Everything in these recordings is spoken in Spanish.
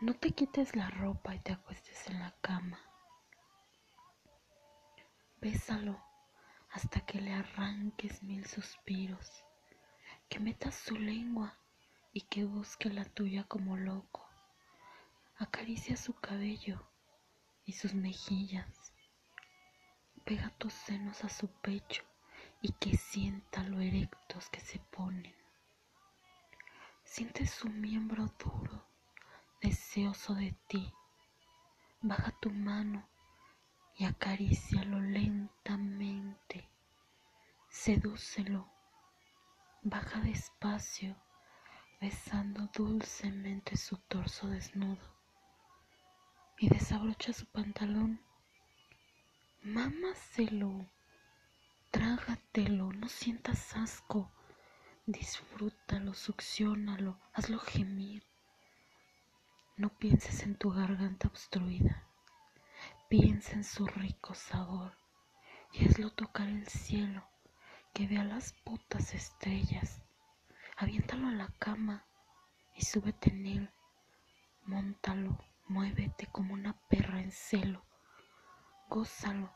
No te quites la ropa y te acuestes en la cama. Bésalo hasta que le arranques mil suspiros, que metas su lengua y que busque la tuya como loco. Acaricia su cabello y sus mejillas. Pega tus senos a su pecho y que sienta lo erectos que se ponen. Siente su miembro duro, deseoso de ti. Baja tu mano y acarícialo lentamente. Sedúcelo. Baja despacio, besando dulcemente su torso desnudo. Y desabrocha su pantalón. Mámaselo. Trágatelo, no sientas asco. Disfrútalo, succionalo, hazlo gemir. No pienses en tu garganta obstruida. Piensa en su rico sabor y hazlo tocar el cielo, que vea las putas estrellas. Aviéntalo a la cama y súbete en él. Móntalo, muévete como una perra en celo. Gózalo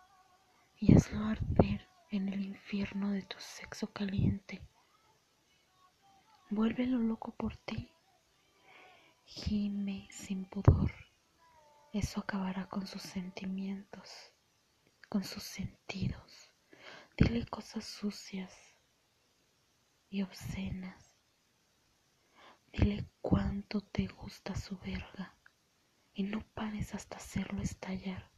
y hazlo arder en el infierno de tu sexo caliente. Vuélvelo loco por ti. Gime sin pudor. Eso acabará con sus sentimientos, con sus sentidos. Dile cosas sucias y obscenas. Dile cuánto te gusta su verga y no pares hasta hacerlo estallar.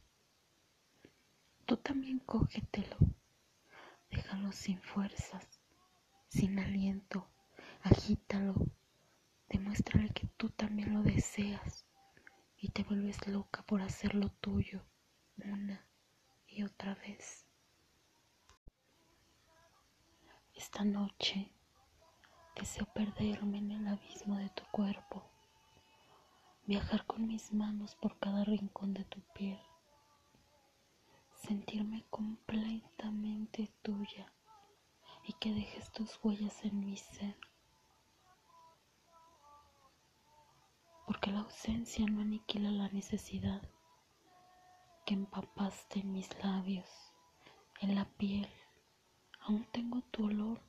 Tú también cógetelo. Déjalo sin fuerzas, sin aliento. Agítalo. Demuéstrale que tú también lo deseas y te vuelves loca por hacerlo tuyo una y otra vez. Esta noche deseo perderme en el abismo de tu cuerpo, viajar con mis manos por cada rincón de tu piel, sentirme completamente tuya y que dejes tus huellas en mi ser. Porque la ausencia no aniquila la necesidad que empapaste en mis labios, en la piel. Aún tengo tu olor,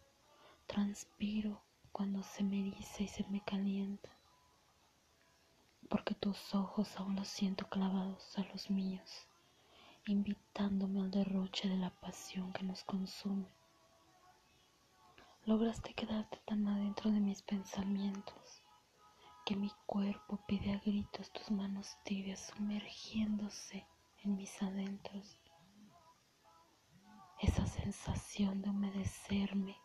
transpiro cuando se me eriza y se me calienta, porque tus ojos aún los siento clavados a los míos, invitándome al derroche de la pasión que nos consume. Lograste quedarte tan adentro de mis pensamientos que mi cuerpo pide a gritos tus manos tibias sumergiéndose en mis adentros. Esa sensación de humedecerme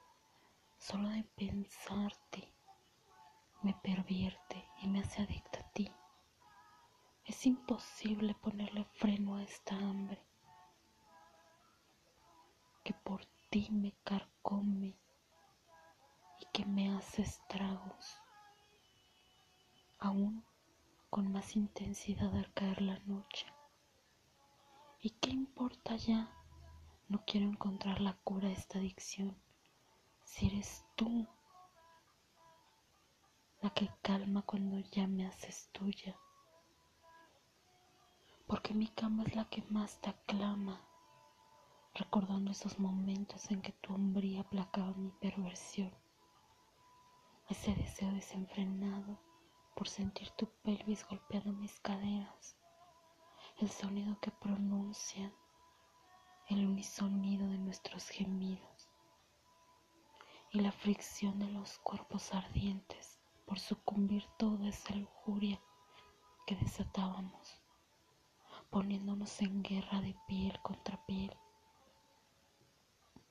solo de pensarte me pervierte y me hace adicta a ti. Es imposible ponerle freno a esta hambre que por ti me carcome y que me hace estragos aún con más intensidad al caer la noche. ¿Y qué importa ya? No quiero encontrar la cura a esta adicción. Si eres tú la que calma cuando ya me haces tuya. Porque mi cama es la que más te aclama, recordando esos momentos en que tu hombría aplacaba mi perversión, ese deseo desenfrenado por sentir tu pelvis golpeando mis caderas, el sonido que pronuncian, el unisonido de nuestros gemidos y la fricción de los cuerpos ardientes por sucumbir toda esa lujuria que desatábamos, poniéndonos en guerra de piel contra piel.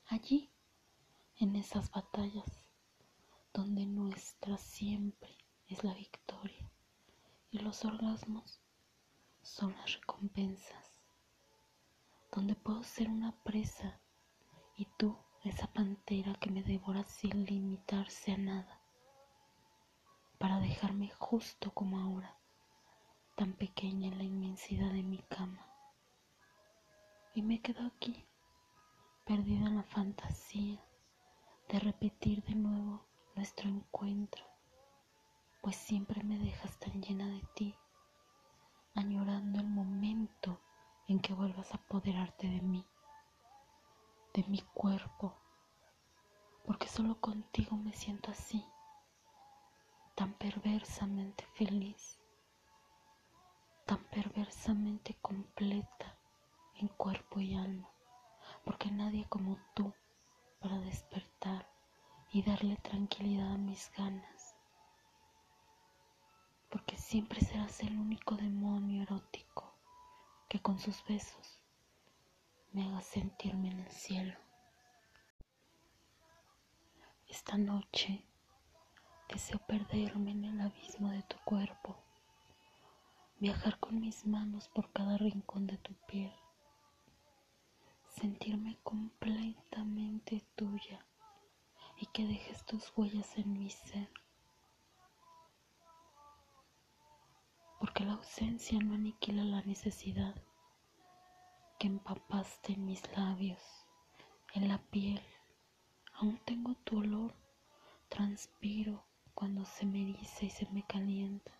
Allí, en esas batallas, donde nuestra siempre es la victoria. Y los orgasmos son las recompensas, donde puedo ser una presa y tú esa pantera que me devora sin limitarse a nada, para dejarme justo como ahora, tan pequeña en la inmensidad de mi cama. Y me quedo aquí, perdida en la fantasía de repetir de nuevo nuestro encuentro pues siempre me dejas tan llena de ti añorando el momento en que vuelvas a apoderarte de mí, de mi cuerpo, porque solo contigo me siento así, tan perversamente feliz, tan perversamente completa en cuerpo y alma, porque nadie como tú para despertar y darle tranquilidad a mis ganas, porque siempre serás el único demonio erótico que con sus besos me haga sentirme en el cielo. Esta noche deseo perderme en el abismo de tu cuerpo, viajar con mis manos por cada rincón de tu piel sentirme completamente tuya y que dejes tus huellas en mi ser. Porque la ausencia no aniquila la necesidad que empapaste en mis labios, en la piel. Aún tengo tu olor, transpiro cuando se me eriza y se me calienta.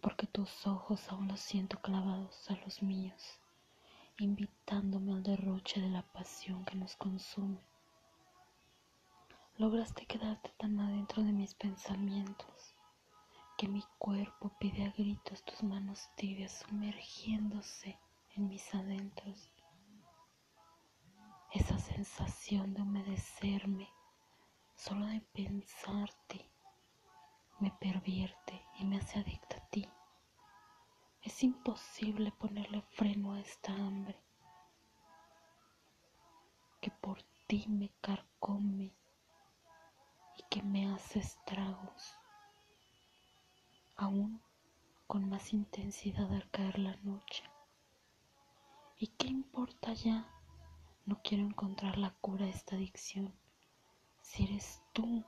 Porque tus ojos aún los siento clavados a los míos invitándome al derroche de la pasión que nos consume. Lograste quedarte tan adentro de mis pensamientos que mi cuerpo pide a gritos tus manos tibias sumergiéndose en mis adentros. Esa sensación de humedecerme solo de pensarte me pervierte y me hace adicta a ti. Es imposible ponerle freno a esta hambre que por ti me carcome y que me hace estragos, aún con más intensidad al caer la noche. ¿Y qué importa ya? No quiero encontrar la cura a esta adicción. Si eres tú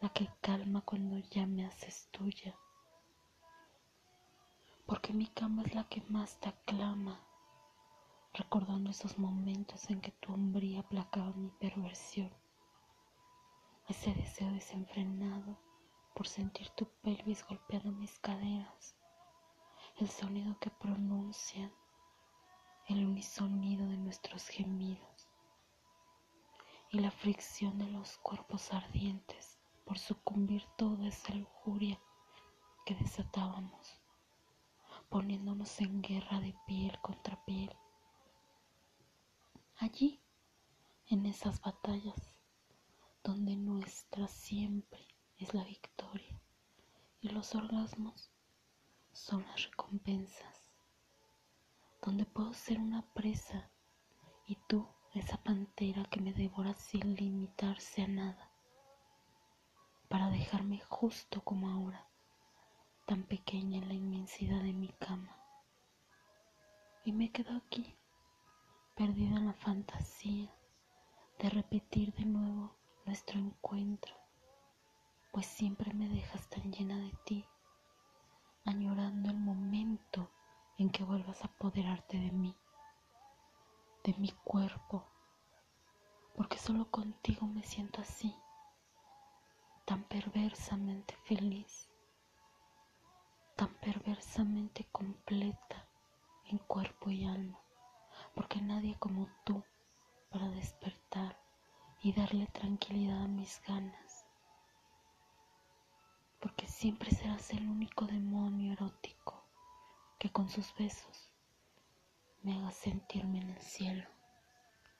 la que calma cuando ya me haces tuya porque mi cama es la que más te aclama, recordando esos momentos en que tu hombría aplacaba mi perversión, ese deseo desenfrenado por sentir tu pelvis golpeando mis caderas, el sonido que pronuncian, el unisonido de nuestros gemidos y la fricción de los cuerpos ardientes por sucumbir toda esa lujuria que desatábamos poniéndonos en guerra de piel contra piel. Allí, en esas batallas, donde nuestra siempre es la victoria. Y los orgasmos son las recompensas, donde puedo ser una presa y tú esa pantera que me devora sin limitarse a nada, para dejarme justo como ahora tan pequeña en la inmensidad de mi cama. Y me quedo aquí, perdida en la fantasía de repetir de nuevo nuestro encuentro, pues siempre me dejas tan llena de ti, añorando el momento en que vuelvas a apoderarte de mí, de mi cuerpo, porque solo contigo me siento así, tan perversamente feliz tan perversamente completa en cuerpo y alma, porque nadie como tú para despertar y darle tranquilidad a mis ganas, siempre serás el único demonio erótico que con sus besos me haga sentirme en el cielo.